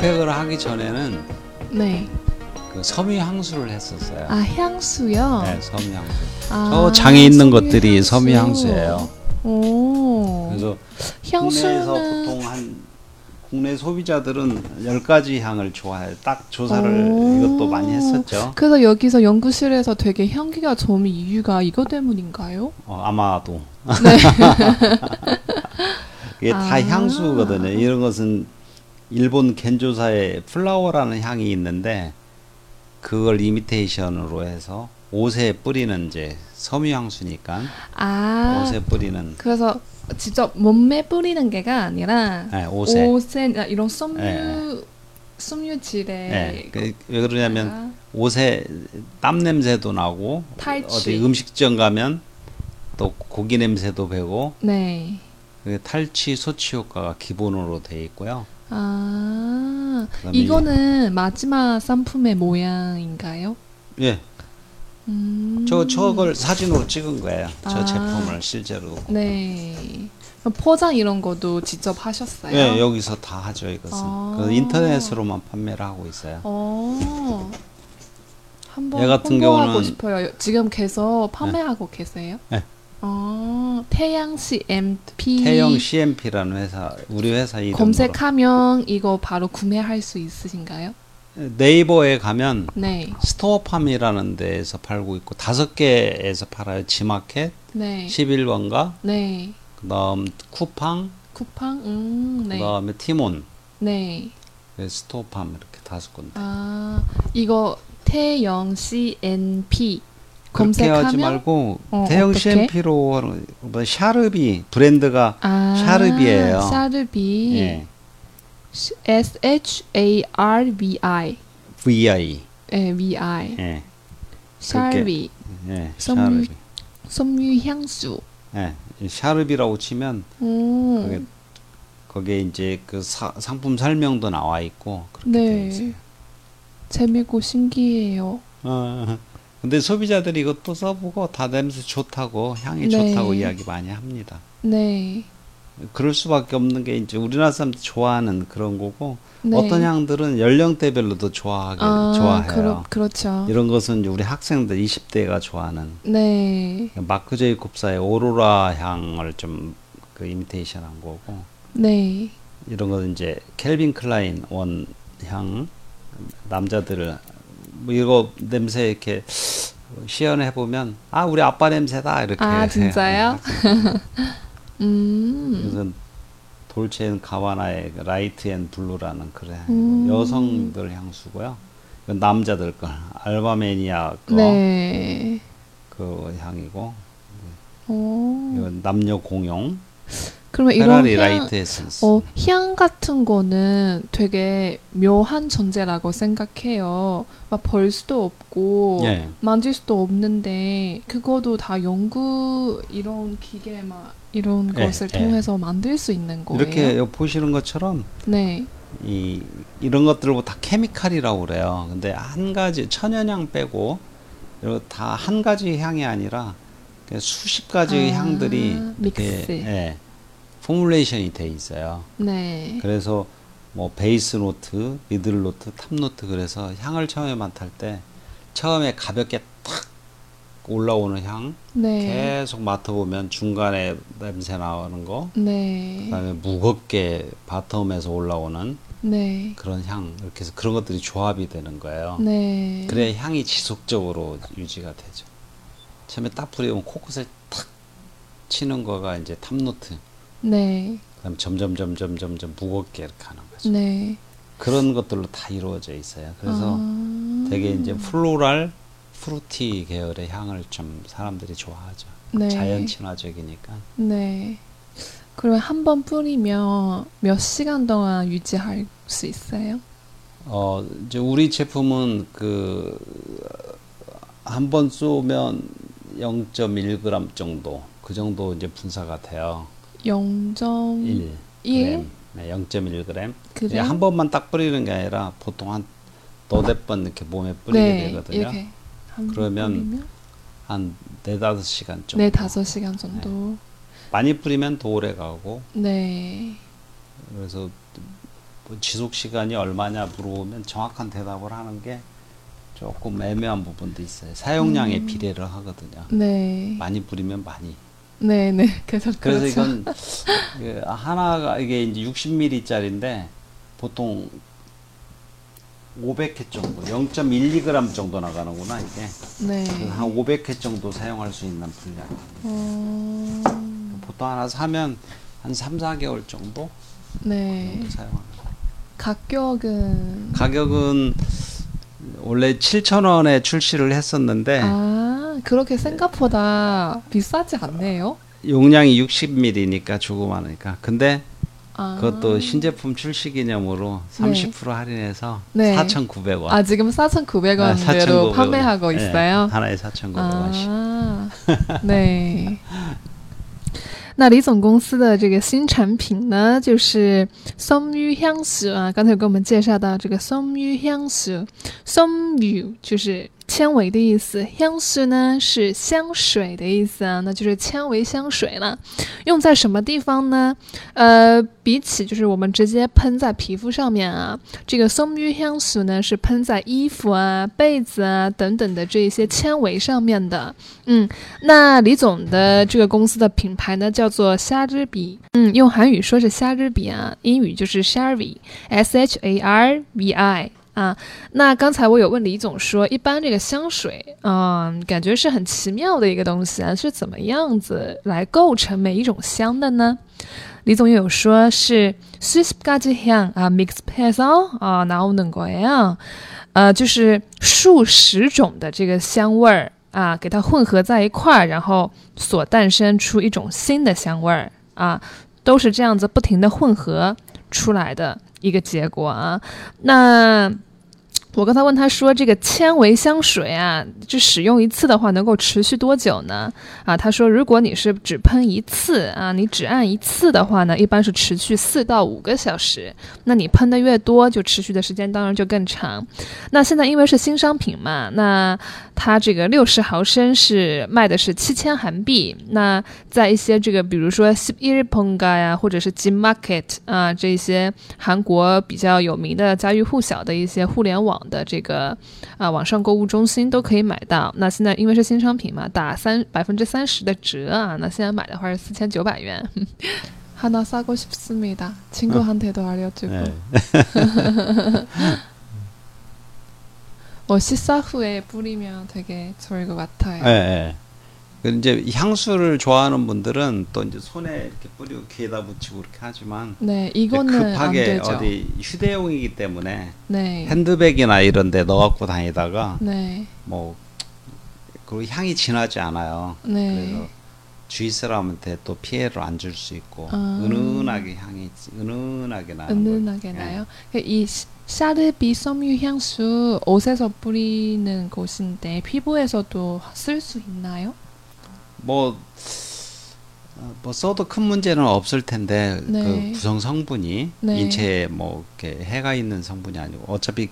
백팩을 하기 전에는 네. 그 섬유 향수를 했었어요. 아 향수요. 네, 섬유 향수. 아, 저 장에 있는 섬유 것들이 향수. 섬유 향수예요. 오. 그래서 국내에서 보통 한 국내 소비자들은 10가지 향을 좋아해요. 딱 조사를 오. 이것도 많이 했었죠. 그래서 여기서 연구실에서 되게 향기가 좋은 이유가 이거 때문인가요? 어, 아마도. 네. 이게 다 아. 향수거든요. 이런 것은 일본 겐조사에 플라워라는 향이 있는데 그걸 이미테이션으로 해서 옷에 뿌리는 이제 섬유 향수니까 아. 옷에 뿌리는 그래서 직접 몸에 뿌리는 게가 아니라 네, 옷에. 옷에 이런 섬유 네. 섬유질에 네, 그, 왜 그러냐면 아, 옷에 땀 냄새도 나고 탈취. 어디 음식점 가면 또 고기 냄새도 배고 네. 그 탈취 소취 효과가 기본으로 돼 있고요. 아, 이거는 마지막 상품의 모양인가요? 예, 음. 저 저걸 사진으로 찍은 거예요. 저 아. 제품을 실제로. 네. 포장 이런 것도 직접 하셨어요? 예, 여기서 다 하죠 이것은. 아. 그 인터넷으로만 판매를 하고 있어요. 어. 한번 얘 같은 홍보하고 경우는- 싶어요. 지금 계속 판매하고 계세요? 네. 어, 태양시 MP 태영 CMP라는 회사, 우리 회사 이름으로 검색하면 이거 바로 구매할 수 있으신가요? 네이버에 가면 네. 스토어팜이라는 데에서 팔고 있고 다섯 개에서 팔아요. 지마켓, 네. 11번가, 네. 그다음 쿠팡, 쿠팡? 음, 네. 그다음에 티몬, 네. 그 스토어팜 이렇게 다섯 군데. 아, 이거 태영 CNP 그렇게 하지 검색하면 말고 어, 태영 어떻게? CMP로 하는 뭐 샤르비 브랜드가 아, 샤르비예요. 샤르비. 예, S H A R V I. VI. 예, V I. 예, 샤르비. 예, 섬유- 샤르비. 섬유 향수. 예, 이 샤르비라고 치면 음. 그게 거기에 이제 그 사, 상품 설명도 나와 있고 그렇게 돼 있어요. 네. 재미고 신기해요. 어, 근데 소비자들이 이것도 써보고 다 냄새 좋다고 향이 네. 좋다고 이야기 많이 합니다. 네. 그럴 수밖에 없는 게 이제 우리나라 사람들 좋아하는 그런 거고 네. 어떤 향들은 연령대별로도 좋아하게 아, 좋아해요. 그렇, 그렇죠. 이런 것은 이제 우리 학생들 20대가 좋아하는 네. 마크 제이콥사의 오로라 향을 좀 그 이미테이션한 거고 네. 이런 거는 이제 켈빈 클라인 원향 남자들을 뭐 이거 냄새 이렇게 시연해 보면 아 우리 아빠 냄새다 이렇게 아, 진짜요? 음. 그래서 가바나의 그 Light and Blue라는 그래 음. 여성들 향수고요. 이건 남자들 거 아르마니 거 네. 그 향이고 오. 이건 남녀 공용 그러면 이런 페라리 향, light essence. 어, 향 같은 거는 되게 묘한 존재라고 생각해요. 막 벌 수도 없고 예. 만질 수도 없는데 그거도 다 연구 이런 기계 막 이런 예, 것을 예. 통해서 만들 수 있는 거예요. 이렇게 여기 보시는 것처럼 네. 이 이런 것들을 다 케미칼이라고 그래요. 근데 한 가지 천연향 빼고 다 한 가지 향이 아니라 수십 가지 아, 향들이 이렇게, mix. 예, formulation이 돼 있어요. 네. 그래서 뭐 base note, middle note, top note 그래서 향을 처음에 맡을 때 처음에 가볍게 탁 올라오는 향 네. 계속 맡아보면 중간에 냄새 나오는 거 네. 그다음에 무겁게 bottom에서 올라오는 네. 그런 향 이렇게 해서 그런 것들이 조합이 되는 거예요. 네. 그래야 향이 지속적으로 유지가 되죠. 처음에 딱 뿌리면 코끝을 탁 치는 거가 이제 top note. 네. 그다음 점점 점점 점점 무겁게 이렇게 하는 거죠. 네. 그런 것들로 다 이루어져 있어요. 그래서 아. 되게 이제 floral fruity 계열의 향을 좀 사람들이 좋아하죠. 네. 자연 친화적이니까. 네. 그러면 한 번 뿌리면 몇 시간 동안 유지할 수 있어요? 어 이제 우리 제품은 그 한 번 쏘면 0.1g 정도 그 정도 이제 분사가 돼요. 0.1 1 일? 네, 0.1g. 그래? 한 번만 딱 뿌리는 게 아니라 보통 한 너댓 번 이렇게 몸에 뿌리게 네, 되거든요. 그러면 한 네다섯 시간 정도. 네 다섯 시간 정도. 많이 뿌리면 더 오래 가고 네. 그래서 뭐 지속 시간이 얼마냐 물어보면 정확한 대답을 하는 게 조금 애매한 부분도 있어요. 사용량에 음. 비례를 하거든요. 네. 많이 뿌리면 많이. 네, 네. 그래서 그래서 그렇죠. 이건 그 하나가 이게 이제 60ml짜리인데 보통 500회 정도, 0.12g 정도 나가는구나 이게. 네. 그래서 한 500회 정도 사용할 수 있는 분량. 어... 보통 하나 사면 한 3, 4개월 정도 네. 정도 사용하는. 가격은 가격은 원래 7,000원에 출시를 했었는데 아, 그렇게 생각보다 비싸지 않네요. 용량이 60ml니까 조그마하니까. 근데 아. 그것도 신제품 출시 기념으로 30% 할인해서 네. 4,900원. 아, 지금 4,900원대로 아, 4,900원. 판매하고 네, 있어요. 하나에 4,900원씩. 啊，对。那李总公司的这个新产品呢，就是松玉香水啊。刚才有给我们介绍到这个松玉香水，松玉就是 纤维的意思，香水呢是香水的意思啊，那就是纤维香水了。用在什么地方呢？呃，比起就是我们直接喷在皮肤上面啊，这个松玉香水呢是喷在衣服啊、被子啊等等的这一些纤维上面的。嗯，那李总的这个公司的品牌呢叫做虾之笔，嗯，用韩语说是虾之笔啊，英语就是 Sharvi，S H A R V I。啊，那刚才我有问李总说，一般这个香水，嗯，感觉是很奇妙的一个东西啊，是怎么样子来构成每一种香的呢？李总也有说是수십가지향아믹스해서아나오는거예요，呃，就是数十种的这个香味儿啊，给它混合在一块儿，然后所诞生出一种新的香味儿啊，都是这样子不停的混合出来的一个结果啊。那 我刚才问他说，这个纤维香水啊，就使用一次的话能够持续多久呢？啊，他说，如果你是只喷一次啊，你只按一次的话呢，一般是持续四到五个小时。那你喷的越多，就持续的时间当然就更长。那现在因为是新商品嘛，那它这个六十毫升是卖的是七千韩币。那在一些这个比如说 s i r p o n g a 呀，或者是 G Market 啊这些韩国比较有名的家喻户晓的一些互联网的这个啊网上购物中心都可以买到。那现在因为是新商品嘛，打三百分之三十的折啊，那现在买的话是四千九百元。하나사고싶습니다 친구한테도알려주고 네. 어, 식사 후에 뿌리면 되게 좋을 것 같아요. 이제 향수를 좋아하는 분들은 또 이제 손에 이렇게 뿌리고 귀에다 붙이고 그렇게 하지만 네, 이거는 안 급하게. 어디 휴대용이기 때문에 네. 핸드백이나 이런 데 넣어갖고 다니다가 네. 뭐 그리고 향이 진하지 않아요. 네. 그래서 주위 사람한테 또 피해를 안 줄 수 있고 아. 은은하게 향이 은은하게 나는 은은하게 거예요. 나요. 이 시- 샤르비 섬유 향수 옷에서 뿌리는 곳인데 피부에서도 쓸 수 있나요? 뭐, 어, 뭐 써도 큰 문제는 없을 텐데 네. 그 구성 성분이 네. 인체에 뭐 이렇게 해가 있는 성분이 아니고 어차피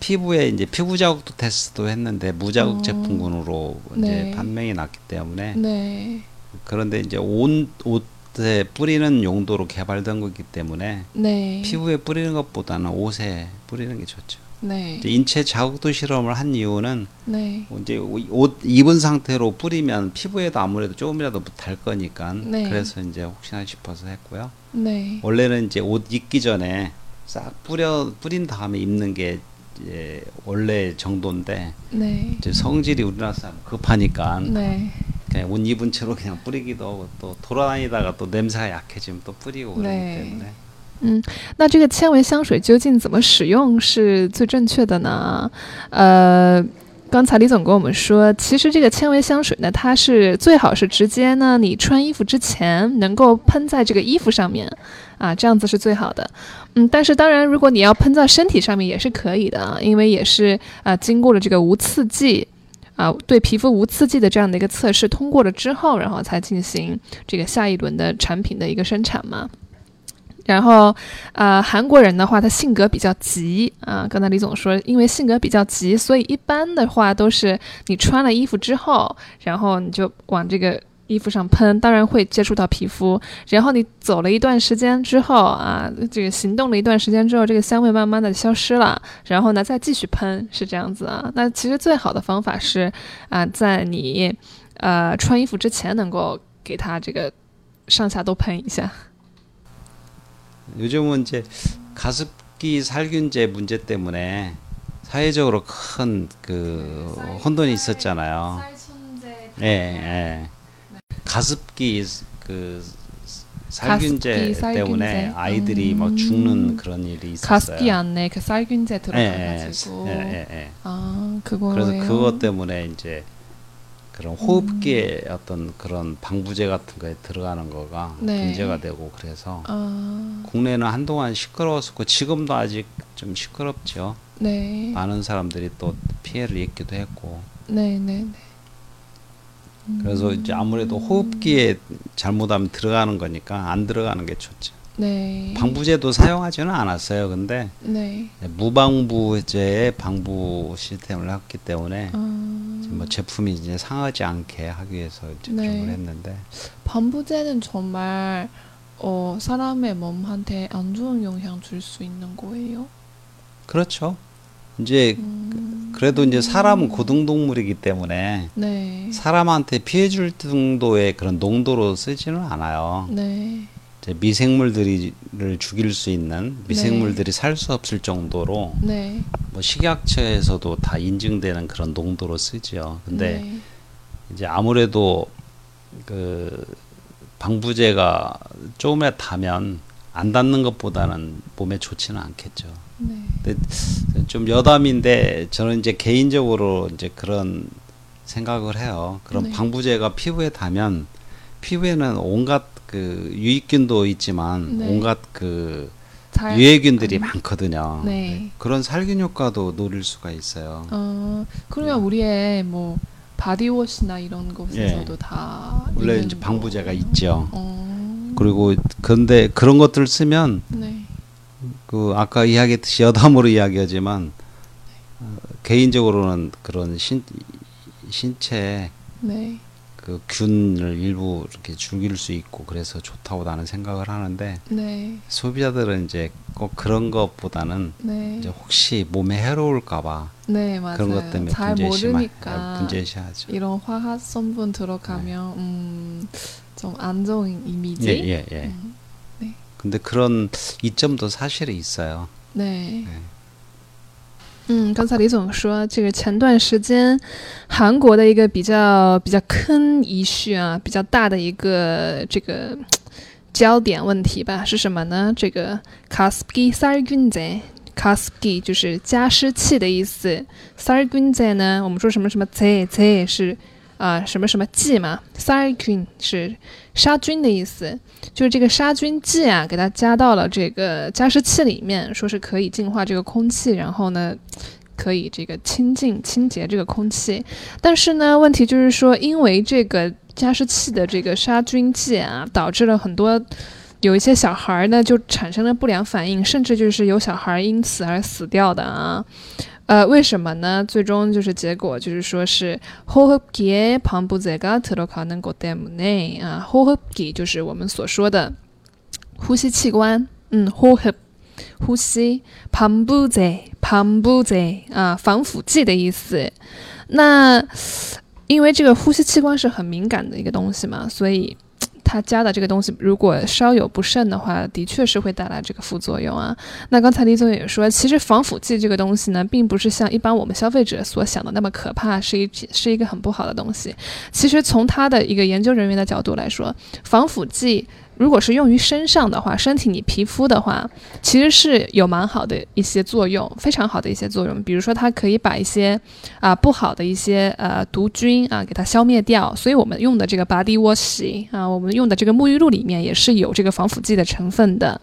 피부에 이제 피부 자국도 테스트도 했는데 무자국 어. 제품군으로 네. 이제 판명이 났기 때문에 네. 그런데 이제 온 옷에 뿌리는 용도로 개발된 거기 때문에 네. 피부에 뿌리는 것보다는 옷에 뿌리는 게 좋죠. 네. 인체 자국도 실험을 한 이유는 네. 이제 옷 입은 상태로 뿌리면 피부에도 아무래도 조금이라도 달 거니까 네. 그래서 이제 혹시나 싶어서 했고요. 네. 원래는 이제 옷 입기 전에 싹 뿌려 뿌린 다음에 입는 게 이제 원래 정도인데 네. 이제 성질이 우리나라 사람 급하니까 네. 그냥 옷 입은 채로 그냥 뿌리기도 하고 또 돌아다니다가 또 냄새가 약해지면 또 뿌리고 그러기 네. 때문에 嗯，那这个纤维香水究竟怎么使用是最正确的呢？呃，刚才李总跟我们说，其实这个纤维香水呢，它是最好是直接呢，你穿衣服之前能够喷在这个衣服上面，啊，这样子是最好的。嗯，但是当然，如果你要喷在身体上面也是可以的啊，因为也是啊，经过了这个无刺激。啊，对皮肤无刺激的这样的一个测试通过了之后，然后才进行这个下一轮的产品的一个生产嘛。然后，呃，韩国人的话，他性格比较急啊。刚才李总说，因为性格比较急，所以一般的话都是你穿了衣服之后，然后你就往这个衣服上喷，当然会接触到皮肤。然后你走了一段时间之后啊，这个行动了一段时间之后，这个香味慢慢的消失了。然后呢，再继续喷，是这样子啊。那其实最好的方法是啊，在你呃穿衣服之前，能够给它这个上下都喷一下。 요즘은 이제 가습기 살균제 문제 때문에 사회적으로 큰 그 혼돈이 있었잖아요. 예, 예. 가습기 그 살균제 가습기 살균제. 때문에 아이들이 음. 막 죽는 그런 일이 있었어요. 가습기 안에 그 쌀균제 예, 들어가가지고 예, 예, 예. 아 그거예요. 그래서 그것 때문에 이제 그런 호흡기에 어떤 그런 방부제 같은 거에 들어가는 거가 네. 문제가 되고 그래서 아 국내는 한동안 시끄러웠었고 지금도 아직 좀 시끄럽죠. 네. 많은 사람들이 또 피해를 입기도 했고 네, 네, 네. 그래서 이제 아무래도 호흡기에 잘못하면 들어가는 거니까 안 들어가는 게 좋죠. 네. 방부제도 사용하지는 않았어요. 근데 네. 무방부제의 방부 시스템을 했기 때문에 아, 뭐 제품이 이제 상하지 않게 하기 위해서 이제 네. 했는데 반부제는 정말 어, 사람의 몸한테 안 좋은 영향 줄 수 있는 거예요. 그렇죠. 이제 음, 그래도 이제 사람은 고등동물이기 때문에 네. 사람한테 피해 줄 정도의 그런 농도로 쓰지는 않아요. 네. 미생물들을 죽일 수 있는 미생물들이 살수 없을 정도로 네. 뭐 식약처에서도 다 인증되는 그런 농도로 쓰지요. 근데 네. 이제 아무래도 그 방부제가 조금이라도 닿으면 안 닿는 것보다는 몸에 좋지는 않겠죠. 네. 좀 여담인데 저는 이제 개인적으로 이제 그런 생각을 해요. 그런 네. 방부제가 피부에 닿으면 피부에는 온갖 그 유익균도 있지만 네. 온갖 그 잘- 유해균들이 음. 많거든요. 네. 그런 살균 효과도 노릴 수가 있어요. 어, 그러면 우리의 뭐 바디워시나 이런 곳에서도 다 예. 원래 있는 이제 방부제가 거예요? 있죠. 어. 그리고 근데 그런 것들을 쓰면 네. 그 아까 이야기했듯이 여담으로 이야기하지만 어, 개인적으로는 그런 신 신체에 네. 그 균을 일부 이렇게 죽일 수 있고 그래서 좋다고 나는 생각을 하는데 네. 소비자들은 이제 꼭 그런 것보다는 네. 이제 혹시 몸에 해로울까봐 네, 맞아요. 그런 것 때문에 잘 모르니까 분제시하죠. 이런 화학 성분 들어가면 음, 좀 안 좋은 이미지. 예, 예, 예. 음, 근데 그런 이점도 사실은 있어요. 对对。嗯，刚才李总说，这个前段时间韩国的一个比较比较坑一绪啊，比较大的一个这个焦点问题吧，是什么呢？这个 Kaski sargunze。kaspgi 就是加湿器的意思，sargunze 呢，我们说什么什么 z z 是啊、什么什么剂嘛，sargun 是杀菌的意思，就是这个杀菌剂啊，给它加到了这个加湿器里面，说是可以净化这个空气，然后呢，可以这个清净清洁这个空气。但是呢，问题就是说，因为这个加湿器的这个杀菌剂啊，导致了很多。有一些小孩呢，就产生了不良反应，甚至就是有小孩因此而死掉的啊。呃，为什么呢？最终就是结果就是说是호흡기에방부제가들어가는것때문에啊，호흡기就是我们所说的呼吸器官，嗯，호흡呼吸，방부제 방부제啊，防腐剂的意思。那因为这个呼吸器官是很敏感的一个东西嘛，所以 它加的这个东西，如果稍有不慎的话，的确是会带来这个副作用啊。那刚才李总也说，其实防腐剂这个东西呢，并不是像一般我们消费者所想的那么可怕，是一是一个很不好的东西。其实从他的一个研究人员的角度来说，防腐剂如果是用于身上的话，身体你皮肤的话，其实是有蛮好的一些作用，非常好的一些作用。比如说，它可以把一些啊、不好的一些呃毒菌啊给它消灭掉。所以我们用的这个 body wash 啊，我们用的这个沐浴露里面也是有这个防腐剂的成分的。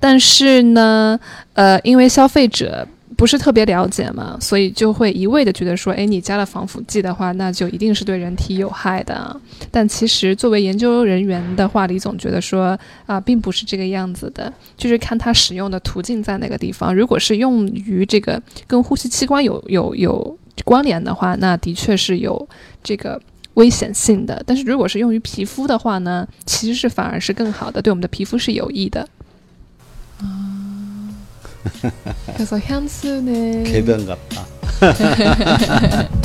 但是呢，呃，因为消费者不是特别了解嘛，所以就会一味的觉得说，哎，你加了防腐剂的话，那就一定是对人体有害的。但其实作为研究人员的话，李总觉得说啊，并不是这个样子的。就是看他使用的途径在哪个地方。如果是用于这个跟呼吸器官有、有、有关联的话，那的确是有这个危险性的。但是如果是用于皮肤的话呢，其实是反而是更好的，对我们的皮肤是有益的。 그래서 현수는 개변 같다.